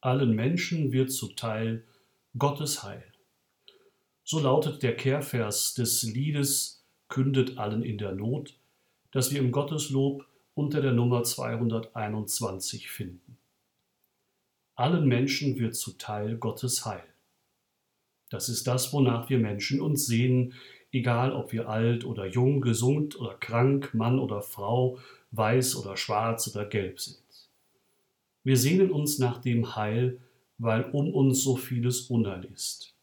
Allen Menschen wird zuteil Gottes Heil. So lautet der Kehrvers des Liedes Kündet allen in der Not, das wir im Gotteslob unter der Nummer 221 finden. Allen Menschen wird zuteil Gottes Heil. Das ist das, wonach wir Menschen uns sehnen, egal ob wir alt oder jung, gesund oder krank, Mann oder Frau, weiß oder schwarz oder gelb sind. Wir sehnen uns nach dem Heil, weil um uns so vieles Unheil ist.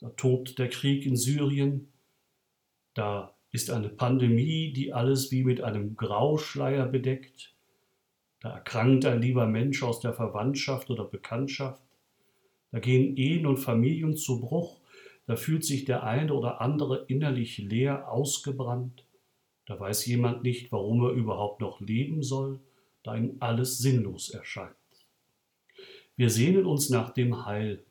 Da tobt der Krieg in Syrien, da ist eine Pandemie, die alles wie mit einem Grauschleier bedeckt, da erkrankt ein lieber Mensch aus der Verwandtschaft oder Bekanntschaft, da gehen Ehen und Familien zu Bruch, da fühlt sich der eine oder andere innerlich leer ausgebrannt, da weiß jemand nicht, warum er überhaupt noch leben soll, da ihm alles sinnlos erscheint. Wir sehnen uns nach dem Heil,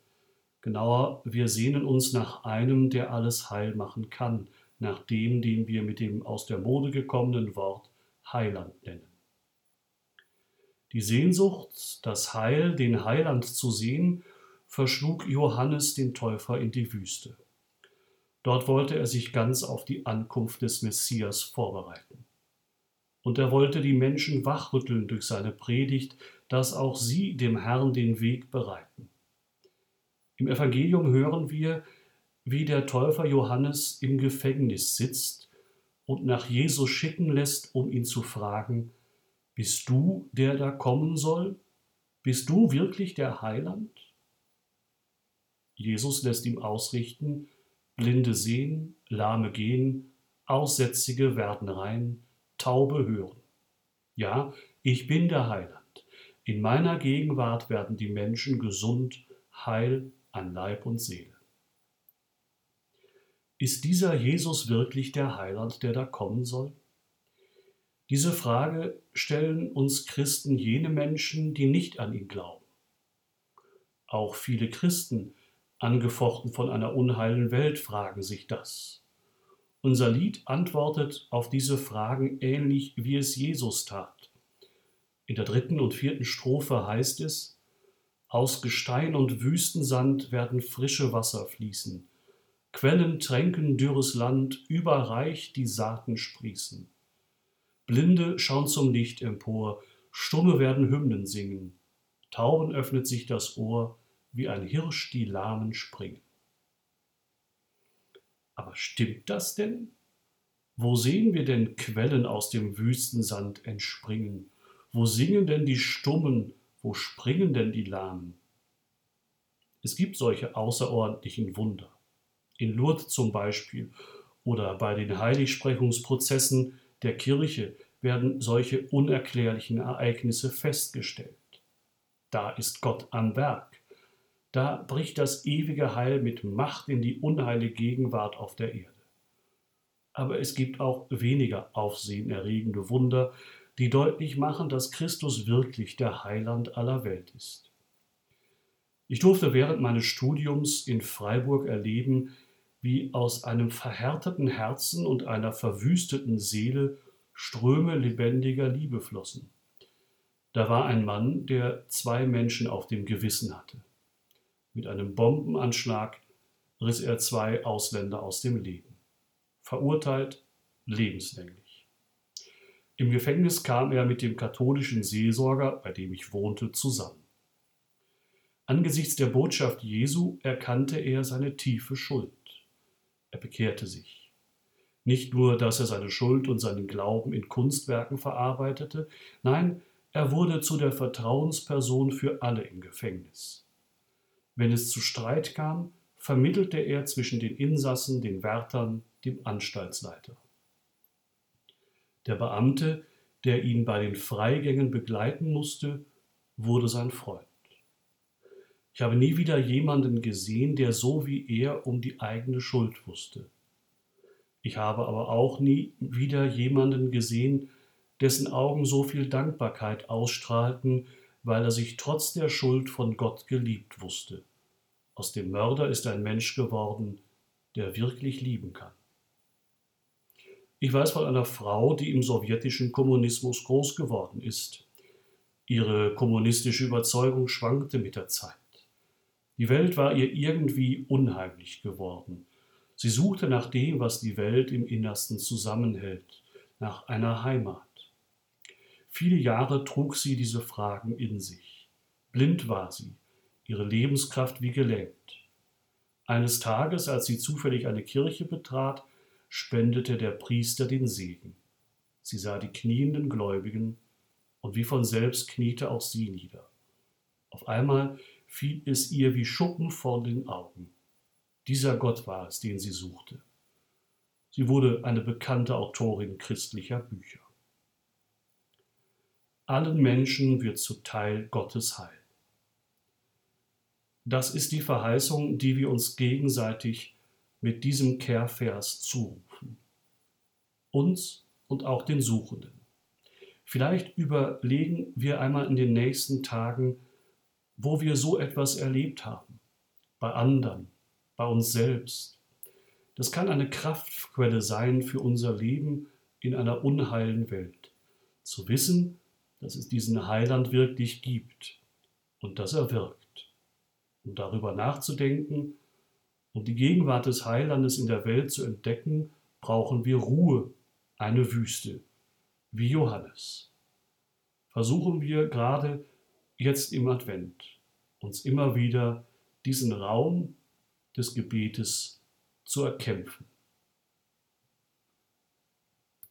genauer, wir sehnen uns nach einem, der alles heil machen kann, nach dem, den wir mit dem aus der Mode gekommenen Wort Heiland nennen. Die Sehnsucht, das Heil, den Heiland zu sehen, verschlug Johannes den Täufer in die Wüste. Dort wollte er sich ganz auf die Ankunft des Messias vorbereiten. Und er wollte die Menschen wachrütteln durch seine Predigt, dass auch sie dem Herrn den Weg bereiten. Im Evangelium hören wir, wie der Täufer Johannes im Gefängnis sitzt und nach Jesus schicken lässt, um ihn zu fragen, bist du der da kommen soll? Bist du wirklich der Heiland? Jesus lässt ihm ausrichten, Blinde sehen, Lahme gehen, Aussätzige werden rein, Taube hören. Ja, ich bin der Heiland. In meiner Gegenwart werden die Menschen gesund, heil an Leib und Seele. Ist dieser Jesus wirklich der Heiland, der da kommen soll? Diese Frage stellen uns Christen jene Menschen, die nicht an ihn glauben. Auch viele Christen angefochten von einer unheilen Welt, fragen sich das. Unser Lied antwortet auf diese Fragen ähnlich wie es Jesus tat. In der dritten und vierten Strophe heißt es, aus Gestein und Wüstensand werden frische Wasser fließen, Quellen tränken dürres Land, überreich die Saaten sprießen. Blinde schauen zum Licht empor, Stumme werden Hymnen singen, Tauben öffnet sich das Ohr, wie ein Hirsch die Lahmen springen. Aber stimmt das denn? Wo sehen wir denn Quellen aus dem Wüstensand entspringen? Wo singen denn die Stummen? Wo springen denn die Lahmen? Es gibt solche außerordentlichen Wunder. In Lourdes zum Beispiel oder bei den Heiligsprechungsprozessen der Kirche werden solche unerklärlichen Ereignisse festgestellt. Da ist Gott am Werk. Da bricht das ewige Heil mit Macht in die unheile Gegenwart auf der Erde. Aber es gibt auch weniger aufsehenerregende Wunder, die deutlich machen, dass Christus wirklich der Heiland aller Welt ist. Ich durfte während meines Studiums in Freiburg erleben, wie aus einem verhärteten Herzen und einer verwüsteten Seele Ströme lebendiger Liebe flossen. Da war ein Mann, der zwei Menschen auf dem Gewissen hatte. Mit einem Bombenanschlag riss er zwei Ausländer aus dem Leben. Verurteilt lebenslänglich. Im Gefängnis kam er mit dem katholischen Seelsorger, bei dem ich wohnte, zusammen. Angesichts der Botschaft Jesu erkannte er seine tiefe Schuld. Er bekehrte sich. Nicht nur, dass er seine Schuld und seinen Glauben in Kunstwerken verarbeitete, nein, er wurde zu der Vertrauensperson für alle im Gefängnis. Wenn es zu Streit kam, vermittelte er zwischen den Insassen, den Wärtern, dem Anstaltsleiter. Der Beamte, der ihn bei den Freigängen begleiten musste, wurde sein Freund. Ich habe nie wieder jemanden gesehen, der so wie er um die eigene Schuld wusste. Ich habe aber auch nie wieder jemanden gesehen, dessen Augen so viel Dankbarkeit ausstrahlten, weil er sich trotz der Schuld von Gott geliebt wusste. Aus dem Mörder ist ein Mensch geworden, der wirklich lieben kann. Ich weiß von einer Frau, die im sowjetischen Kommunismus groß geworden ist. Ihre kommunistische Überzeugung schwankte mit der Zeit. Die Welt war ihr irgendwie unheimlich geworden. Sie suchte nach dem, was die Welt im Innersten zusammenhält, nach einer Heimat. Viele Jahre trug sie diese Fragen in sich. Blind war sie, ihre Lebenskraft wie gelähmt. Eines Tages, als sie zufällig eine Kirche betrat, spendete der Priester den Segen. Sie sah die knienden Gläubigen, und wie von selbst kniete auch sie nieder. Auf einmal fiel es ihr wie Schuppen vor den Augen. Dieser Gott war es, den sie suchte. Sie wurde eine bekannte Autorin christlicher Bücher. Allen Menschen wird zuteil Gottes Heil. Das ist die Verheißung, die wir uns gegenseitig mit diesem Kehrvers zurufen. Uns und auch den Suchenden. Vielleicht überlegen wir einmal in den nächsten Tagen, wo wir so etwas erlebt haben. Bei anderen, bei uns selbst. Das kann eine Kraftquelle sein für unser Leben in einer unheilen Welt. Zu wissen, dass es diesen Heiland wirklich gibt und dass er wirkt. Um darüber nachzudenken und die Gegenwart des Heilandes in der Welt zu entdecken, brauchen wir Ruhe, eine Wüste, wie Johannes. Versuchen wir gerade jetzt im Advent uns immer wieder diesen Raum des Gebetes zu erkämpfen.